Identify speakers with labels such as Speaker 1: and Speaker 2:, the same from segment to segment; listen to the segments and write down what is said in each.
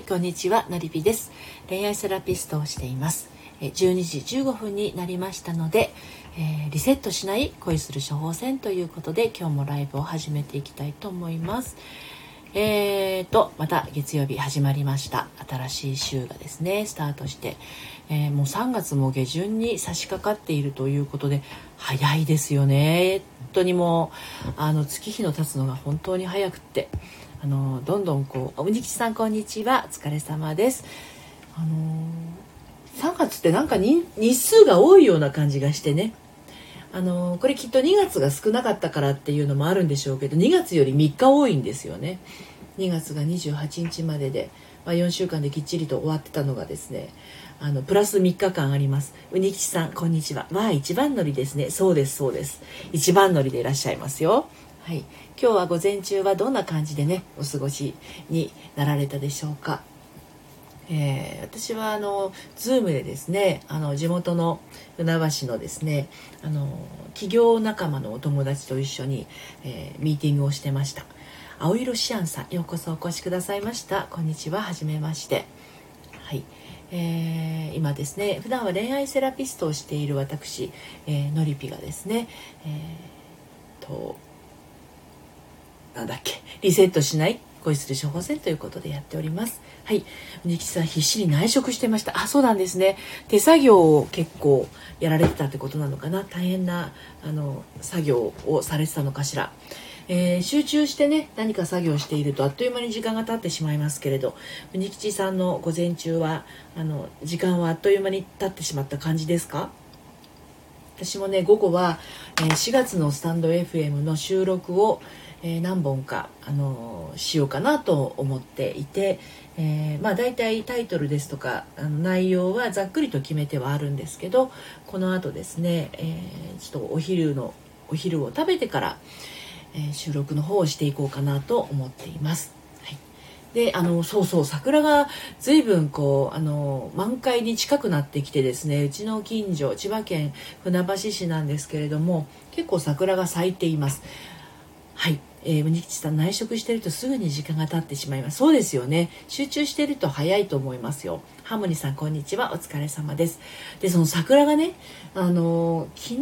Speaker 1: いこんにちはのりぴです。恋愛セラピストをしています。12時15分になりましたので、えー、リセットしない恋する処方箋ということで今日もライブを始めていきたいと思います。えーとまた月曜日始まりました。新しい週がですねスタートして、えー、もう3月も下旬に差し掛かっているということで早いですよね。本当にもうあの月日の経つのが本当に早くって。あのどんどんこう「おにきちさんこんにちは。お疲れ様です」あの3月ってなんか日数が多いような感じがしてね。あのこれきっと2月が少なかったからっていうのもあるんでしょうけど2月より3日多いんですよね。2月が28日までで、まあ、4週間できっちりと終わってたのがですねあのプラス3日間あります。うにきちさんこんにちは。わあ一番乗りですね。そうですそうです。一番乗りでいらっしゃいますよ。はい、今日は午前中はどんな感じでねお過ごしになられたでしょうか、えー、私はあの Zoom でですねあの地元の船橋のですねあの企業仲間のお友達と一緒に、えー、ミーティングをしてました。青色シアンさんようこそお越しくださいました。こんにちははじめまして。はい、えー、今ですね普段は恋愛セラピストをしている私、えー、のりぴがですねえー、となんだっけ？リセットしない？恋する処方箋ということでやっております。はい。みきさん必死に内職してました。あそうなんですね。手作業を結構やられてたってことなのかな？大変なあの作業をされてたのかしら。えー、集中してね何か作業しているとあっという間に時間が経ってしまいますけれど国吉さんの午前中はあの時間はあっという間に経ってしまった感じですか？私もね午後は、えー、4月のスタンド FM の収録を、えー、何本か、あの、しようかなと思っていて、えー、まあ大体タイトルですとかあの内容はざっくりと決めてはあるんですけどこのあとですね、えちょっとお昼のお昼を食べてから、え収録の方をしていこうかなと思っています。であのそうそう桜が随分こうあの満開に近くなってきてですねうちの近所千葉県船橋市なんですけれども結構桜が咲いています。はい。えー、麦吉さん内職してるとすぐに時間が経ってしまいます。そうですよね。集中してると早いと思いますよ。ハモニさんこんにちは。お疲れ様です。でその桜がねあの昨日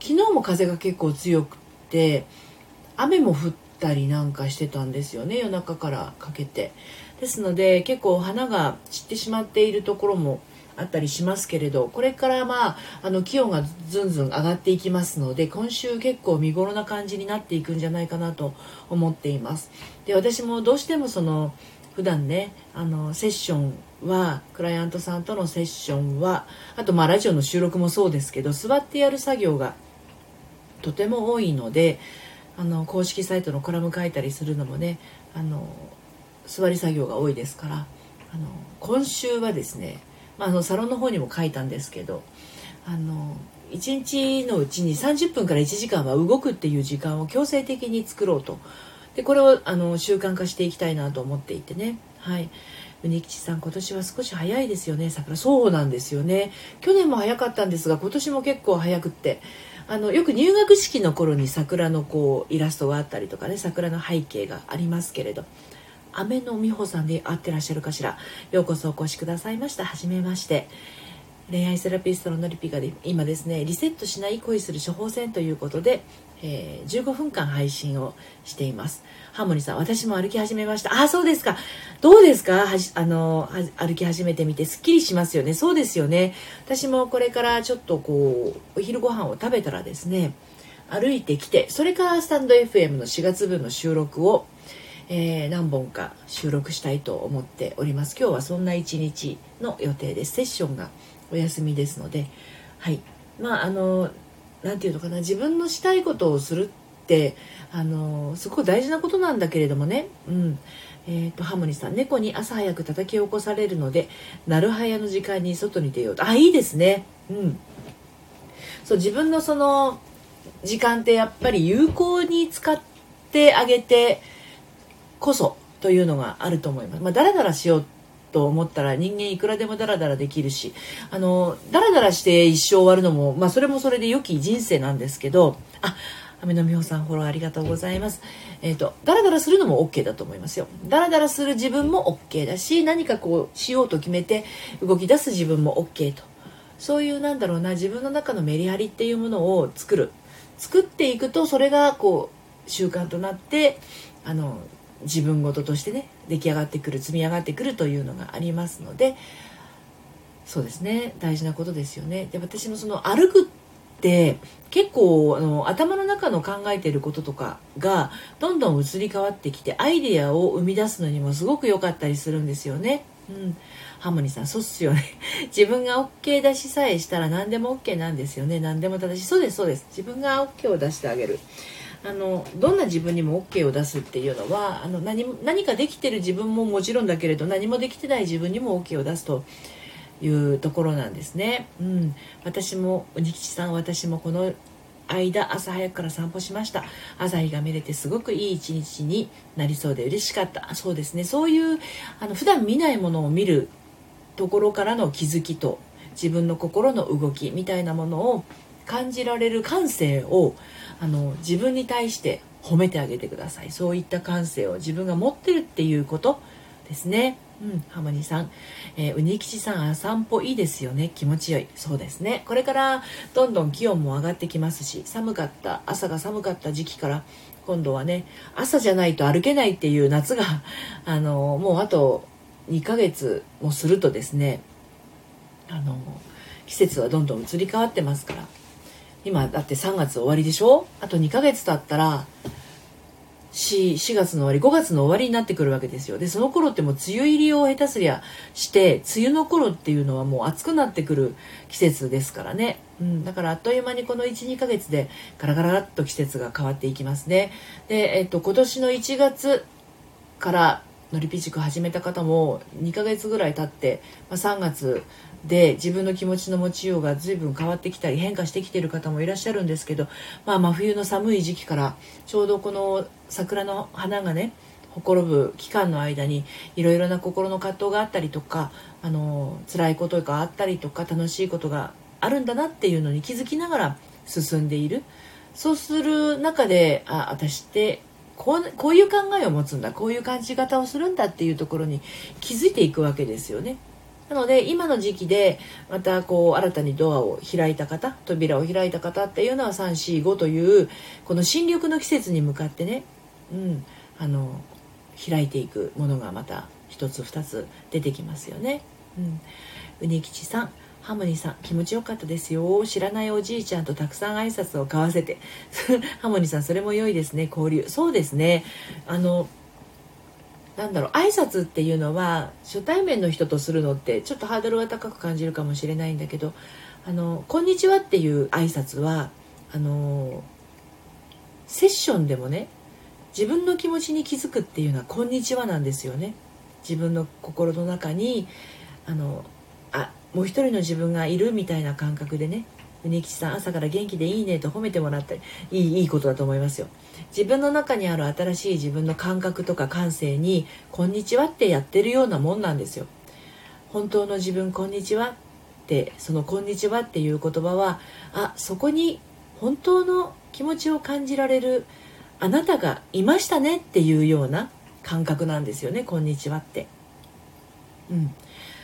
Speaker 1: 昨日も風が結構強くて雨も降ったりなんかしてたんですよね。夜中からかけて。ですので結構花が散ってしまっているところもあったりしますけれどこれからまああの気温がずんずん上がっていきますので今週結構見頃な感じになっていくんじゃないかなと思っています。で私もどうしてもその普段ねあのセッションはクライアントさんとのセッションはあとまあラジオの収録もそうですけど座ってやる作業がとても多いのであの公式サイトのコラム書いたりするのもねあの座り作業が多いですからあの今週はですねまあ、のサロンの方にも書いたんですけどあの1日のうちに30分から1時間は動くっていう時間を強制的に作ろうと。でこれをあの習慣化していきたいなと思っていてね。はい。宗吉さん今年は少し早いですよね。桜そうなんですよね。去年も早かったんですが今年も結構早くって。あのよく入学式の頃に桜のこうイラストがあったりとかね桜の背景がありますけれど。雨の美穂さんで会ってらっしゃるかしら。ようこそお越しくださいました。はじめまして。恋愛セラピストののりぴがで今ですねリセットしない恋する処方箋ということで、えー、15分間配信をしています。ハーモニーさん私も歩き始めました。あそうですか。どうですか？はじあの歩き始めてみてすっきりしますよね。そうですよね。私もこれからちょっとこうお昼ご飯を食べたらですね歩いてきてそれからスタンド FM の4月分の収録をえー、何本か収録したいと思っております。今日はそんな一日の予定ですセッションがお休みですので。はい。まああの何て言うのかな。自分のしたいことをするってあのすごく大事なことなんだけれどもね。うん。えーと、ハモニさん。猫に朝早く叩き起こされるのでなるはやの時間に外に出ようと。あいいですね。うん。そう自分のその時間ってやっぱり有効に使ってあげてこそというのがあると思います。まあ、だらだらしようと思ったら人間いくらでもダラダラできるしあのダラダラして一生終わるのも、まあ、それもそれで良き人生なんですけどあ雨の美穂さんフォローありがとうございます。えっ、ー、とダラダラするのも OK だと思いますよ。ダラダラする自分も OK だし何かこうしようと決めて動き出す自分も OK と。そういうなんだろうな自分の中のメリハリっていうものを作る。作っていくとそれがこう習慣となってあの自分事としてね出来上がってくる積み上がってくるというのがありますのでそうですね。大事なことですよね。で私もその歩くって結構あの頭の中の考えてることとかがどんどん移り変わってきてアイデアを生み出すのにもすごく良かったりするんですよね。うん、ハモニさんそうっすよね。自分が OK 出しさえしたら何でも OK なんですよね。何でも正しい。そうですそうです。自分が OK を出してあげる。あのどんな自分にも OK を出すっていうのはあの何何かできてる自分ももちろんだけれど何もできてない自分にも OK を出すというところなんですね。うん、私も鬼吉さん私もこの間朝早くから散歩しました。朝日が見れてすごくいい一日になりそうで嬉しかった。そうですね。そういうあの普段見ないものを見るところからの気づきと自分の心の動きみたいなものを感じられる感性をあの自分に対して褒めてあげてくださいそういった感性を自分が持ってるっていうことですねうん、ハモニさん、えー、うにきちさん、散歩いいですよね。気持ちよい。そうですね。これからどんどん気温も上がってきますし、寒かった、朝が寒かった時期から、今度はね、朝じゃないと歩けないっていう夏が、あの、もうあと2ヶ月もするとですね、あの、季節はどんどん移り変わってますから。今だって3月終わりでしょ？あと2ヶ月経ったら、4, 4月の終わり5月の終わりになってくるわけですよ。でその頃ってもう梅雨入りを下手すりゃして梅雨の頃っていうのはもう暑くなってくる季節ですからね、うん、だからあっという間にこの12ヶ月でガラガラっと季節が変わっていきますね。で、えっと、今年の1月からのりぴ塾始めた方も2ヶ月ぐらい経って、まあ、3月で自分の気持ちの持ちようが随分変わってきたり変化してきてる方もいらっしゃるんですけど、まあ、真冬の寒い時期からちょうどこの桜の花がねほころぶ期間の間にいろいろな心の葛藤があったりとかあの辛いことがあったりとか楽しいことがあるんだなっていうのに気づきながら進んでいる。そうする中であ私ってこうこういう考えを持つんだこういう感じ方をするんだっていうところに気づいていくわけですよね。なので今の時期でまたこう新たにドアを開いた方扉を開いた方っていうのは345というこの新緑の季節に向かってね、うん、あの開いていくものがまた一つ二つ出てきますよね。うん、うにきちさんハモニさん気持ちよかったですよ。知らないおじいちゃんとたくさん挨拶を交わせて。ハモニさんそれも良いですね交流。そうですね。あのなんだろう挨拶っていうのは初対面の人とするのってちょっとハードルが高く感じるかもしれないんだけど「あのこんにちは」っていう挨拶はあのセッションでもね自分の気持ちに気づくっていうのは「こんにちは」なんですよね。自分の心の中にあのもう一人の自分がいるみたいな感覚でね。宗吉さん朝から元気でいいねと褒めてもらったりいいいいことだと思いますよ。自分の中にある新しい自分の感覚とか感性に「こんにちは」ってやってるようなもんなんですよ。本当の自分こんにちはってその「こんにちは」っていう言葉はあそこに本当の気持ちを感じられるあなたがいましたねっていうような感覚なんですよね「こんにちは」って。うん。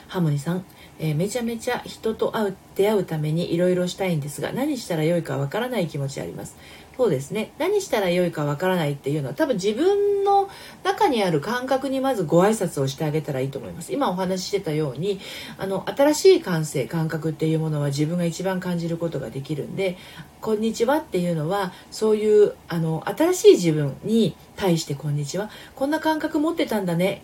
Speaker 1: ハモニさんえー、めちゃめちゃ人と会う出会うためにいろいろしたいんですが何したらよいかわからない気持ちあります。そうですね。何したらよいかわからないっていうのは多分自分の中にある感覚にまずご挨拶をしてあげたらいいと思います。今お話ししてたようにあの新しい感性感覚っていうものは自分が一番感じることができるんで「こんにちは」っていうのはそういうあの新しい自分に対して「こんにちは」こんな感覚持ってたんだね。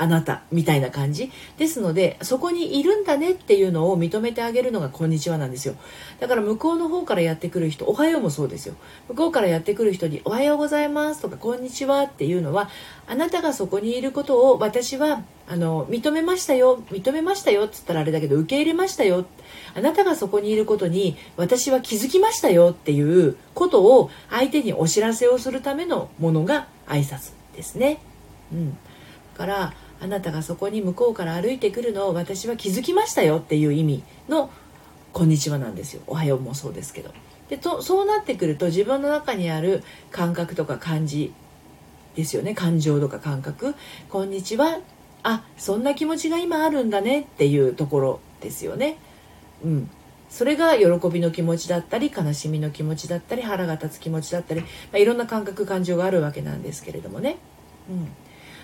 Speaker 1: あなたみたいな感じ。ですのでそこにいるんだねっていうのを認めてあげるのがこんにちはなんですよ。だから向こうの方からやってくる人おはようもそうですよ。向こうからやってくる人におはようございますとかこんにちはっていうのはあなたがそこにいることを私はあの認めましたよ認めましたよっつったらあれだけど受け入れましたよ。あなたがそこにいることに私は気づきましたよっていうことを相手にお知らせをするためのものが挨拶ですね。うん、だからあなたがそこに向こうから歩いてくるのを私は気づきましたよっていう意味の「こんにちは」なんですよ。おはようもそうですけど。でとそうなってくると自分の中にある感覚とか感じですよね。感情とか感覚「こんにちは」あそんな気持ちが今あるんだねっていうところですよね。うん、それが喜びの気持ちだったり悲しみの気持ちだったり腹が立つ気持ちだったり、まあ、いろんな感覚感情があるわけなんですけれどもね。うん。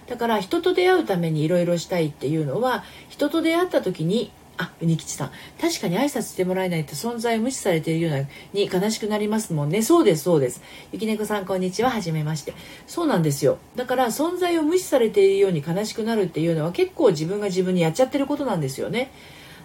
Speaker 1: だから人と出会うためにいろいろしたいっていうのは人と出会った時にあ、うにきちさん。確かに挨拶してもらえないと存在を無視されているようなに悲しくなりますもんね。そうです、そうです。ゆきねこさん、こんにちは。はじめまして。そうなんですよ。だから存在を無視されているように悲しくなるっていうのは結構自分が自分にやっちゃってることなんですよね。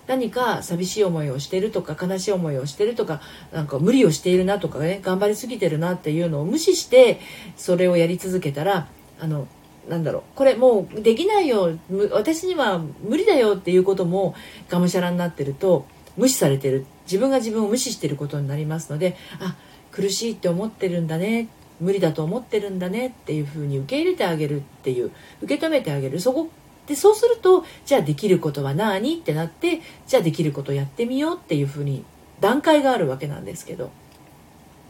Speaker 1: 何か寂しい思いをしてるとか悲しい思いをしてるとかなんか無理をしているなとかね頑張りすぎてるなっていうのを無視してそれをやり続けたらあのなんだろう。これもうできないよ。私には無理だよっていうこともがむしゃらになってると無視されてる。自分が自分を無視してることになりますのであ苦しいって思ってるんだね。無理だと思ってるんだね。っていうふうに受け入れてあげるっていう。受け止めてあげる。そこでそうするとじゃあできることは何ってなってじゃあできることやってみようっていうふうに段階があるわけなんですけど。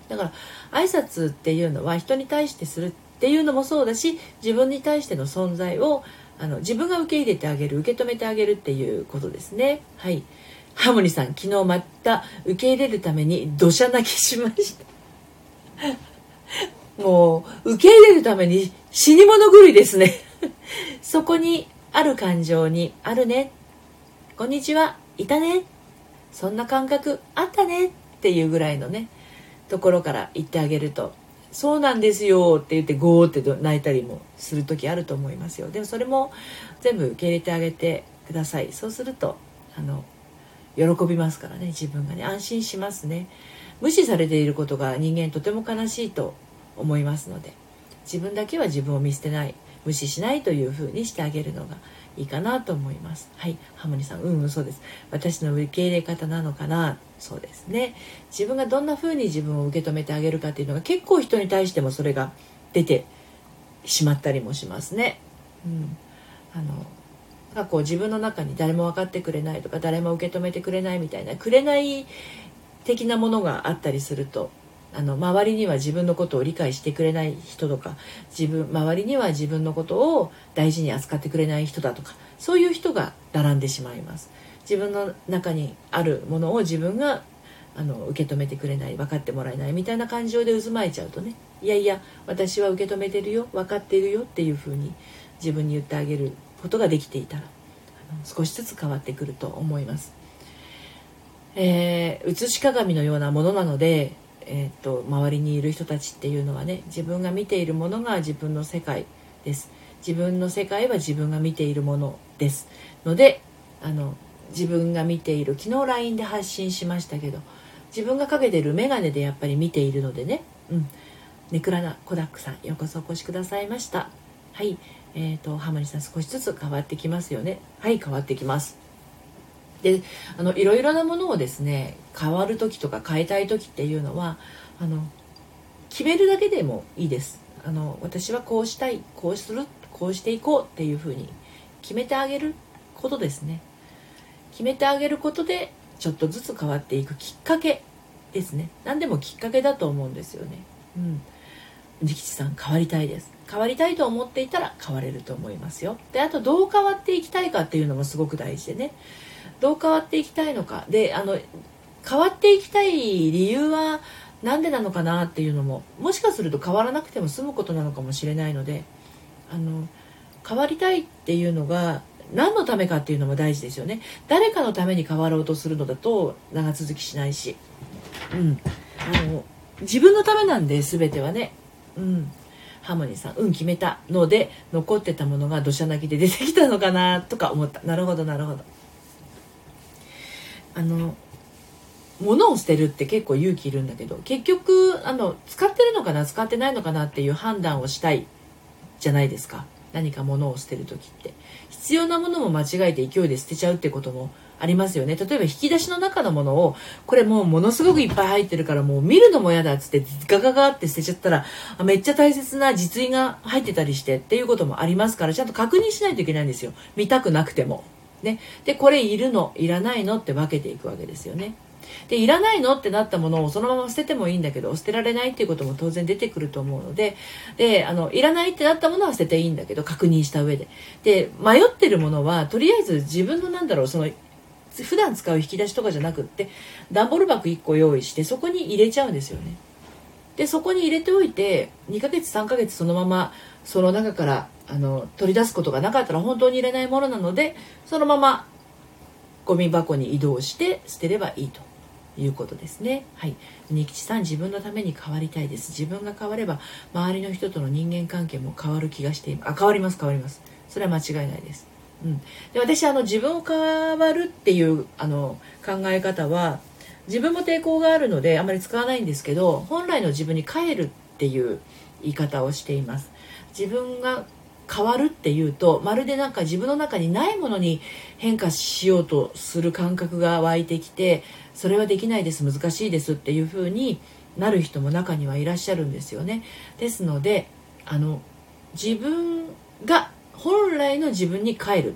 Speaker 1: だから挨拶っていうのは人に対してするってっていうのもそうだし自分に対しての存在をあの自分が受け入れてあげる受け止めてあげるっていうことですね。はい。ハモニさん昨日また受け入れるために土砂泣きしました。もう受け入れるために死に物狂いですね。そこにある感情にあるね。こんにちは。いたね。そんな感覚あったね。っていうぐらいのねところから言ってあげるとそうなんですよって言ってゴーって泣いたりもする時あると思いますよ。でもそれも全部受け入れてあげてください。そうするとあの喜びますからね。自分がね。安心しますね。無視されていることが人間とても悲しいと思いますので自分だけは自分を見捨てない。無視しないというふうにしてあげるのがいいかなと思います。はい。ハモニさんうんうんそうです。私の受け入れ方なのかな？そうですね。自分がどんな風に自分を受け止めてあげるかっていうのが結構人に対してもそれが出てしまったりもしますね。うん。あのなんかこう自分の中に誰も分かってくれないとか誰も受け止めてくれないみたいなくれない的なものがあったりするとあの周りには自分のことを理解してくれない人とか自分周りには自分のことを大事に扱ってくれない人だとかそういう人が並んでしまいます自分の中にあるものを自分があの受け止めてくれない分かってもらえないみたいな感情で渦巻いちゃうとねいやいや私は受け止めてるよ分かっているよっていうふうに自分に言ってあげることができていたら少しずつ変わってくると思います。えー、写し鏡のようなものなのでえーと、周りにいる人たちっていうのはね自分が見ているものが自分の世界です。自分の世界は自分が見ているものです。のであの自分が見ている昨日 LINE で発信しましたけど自分がかけてる眼鏡でやっぱり見ているのでね。うん。ネクラなコダックさんようこそお越しくださいました。はい。えーと、と浜西さん少しずつ変わってきますよね。はい変わってきます。であのいろいろなものをですね変わる時とか変えたい時っていうのはあの決めるだけでもいいです。あの私はこうしたいこうするこうしていこうっていうふうに決めてあげることですね。決めてあげることでちょっとずつ変わっていくきっかけですね。何でもきっかけだと思うんですよね。うん。力士さん変わりたいです。変わりたいと思っていたら変われると思いますよ。であとどう変わっていきたいかっていうのもすごく大事でね。どう変わっていきたいのか。であの変わっていきたい理由は何でなのかなっていうのももしかすると変わらなくても済むことなのかもしれないのであの変わりたいっていうのが何のためかっていうのも大事ですよね。誰かのために変わろうとするのだと長続きしないし、うん、あの自分のためなんで全てはね、うん、ハモニーさん「うん決めた」ので残ってたものが土砂泣きで出てきたのかなとか思った。なるほどなるほど。あの物を捨てるって結構勇気いるんだけど結局あの使ってるのかな使ってないのかなっていう判断をしたいじゃないですか。何か物を捨てる時って。必要なものも間違えて勢いで捨てちゃうってこともありますよね。例えば引き出しの中のものをこれもうものすごくいっぱい入ってるからもう見るのも嫌だっつってガガガって捨てちゃったらめっちゃ大切な実印が入ってたりしてっていうこともありますからちゃんと確認しないといけないんですよ。見たくなくても。ね、でこれいるのいらないのって分けていくわけですよね。でいらないのってなったものをそのまま捨ててもいいんだけど捨てられないっていうことも当然出てくると思うのでであのいらないってなったものは捨てていいんだけど確認した上で。で迷ってるものはとりあえず自分のなんだろうその普段使う引き出しとかじゃなくって段ボール箱1個用意してそこに入れちゃうんですよね。でそこに入れておいて2ヶ月3ヶ月そのままその中からあの取り出すことがなかったら本当に入れないものなのでそのままゴミ箱に移動して捨てればいいということですね。はい。仁吉さん、自分のために変わりたいです。自分が変われば、周りの人との人間関係も変わる気がしています。あ、変わります、変わります。それは間違いないです。うん。で、私、あの、自分を変わるっていう、あの、考え方は、自分も抵抗があるので、あまり使わないんですけど、本来の自分に帰るっていう言い方をしています。自分が変わるっていうとまるでなんか自分の中にないものに変化しようとする感覚が湧いてきてそれはできないです難しいですっていう風になる人も中にはいらっしゃるんですよね。ですのであの自分が本来の自分に帰る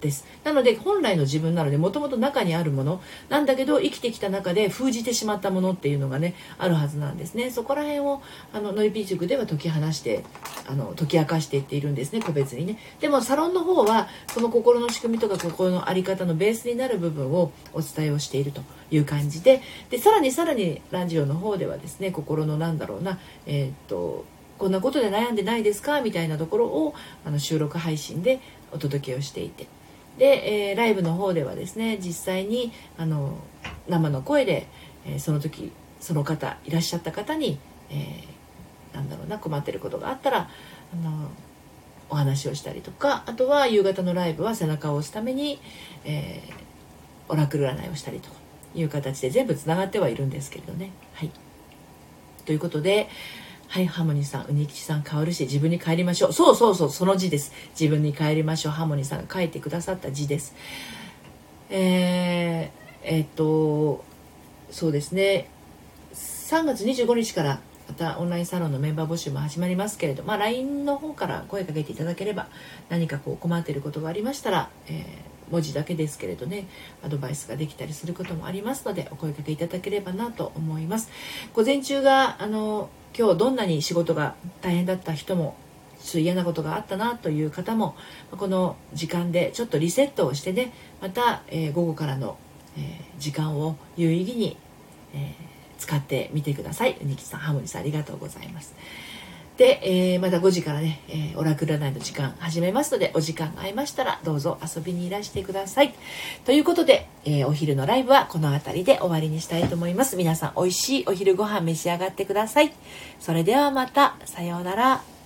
Speaker 1: です。なので本来の自分なのでもともと中にあるものなんだけど生きてきた中で封じてしまったものっていうのがねあるはずなんですね。そこら辺をあのノリピー塾では解き放してあの解き明かしていっているんですね個別にね。でもサロンの方はその心の仕組みとか心の在り方のベースになる部分をお伝えをしているという感じで。でさらにさらにラジオの方ではですね心のなんだろうなえー、っとこんなことで悩んでないですか？みたいなところをあの収録配信でお届けをしていて。で、えー、ライブの方ではですね実際にあの生の声で、えー、その時その方いらっしゃった方に、えー、なんだろうな困ってることがあったらあのお話をしたりとかあとは夕方のライブは背中を押すために、えー、オラクル占いをしたりという形で全部つながってはいるんですけれどね。はい、ということではい、ハモニーさん、うにきちさん変わるし、自分に帰りましょう。そうそうそう、その字です。自分に帰りましょう。ハモニーさんが書いてくださった字です。えー、えー、っと、そうですね。3月25日からまたオンラインサロンのメンバー募集も始まりますけれど、まあ、LINE の方から声かけていただければ何かこう困っていることがありましたら、えー、文字だけですけれどねアドバイスができたりすることもありますのでお声かけいただければなと思います午前中があの今日どんなに仕事が大変だった人もちょっと嫌なことがあったなという方もこの時間でちょっとリセットをしてねまた、え、午後からの、え、時間を有意義に、え、使ってみてください。ニキさん、ハモニさんありがとうございます。で、えー、また5時からね、えー、オラクル占いの時間始めますので、お時間が合いましたらどうぞ遊びにいらしてください。ということで、えー、お昼のライブはこの辺りで終わりにしたいと思います。皆さん美味しいお昼ご飯召し上がってください。それではまた、さようなら。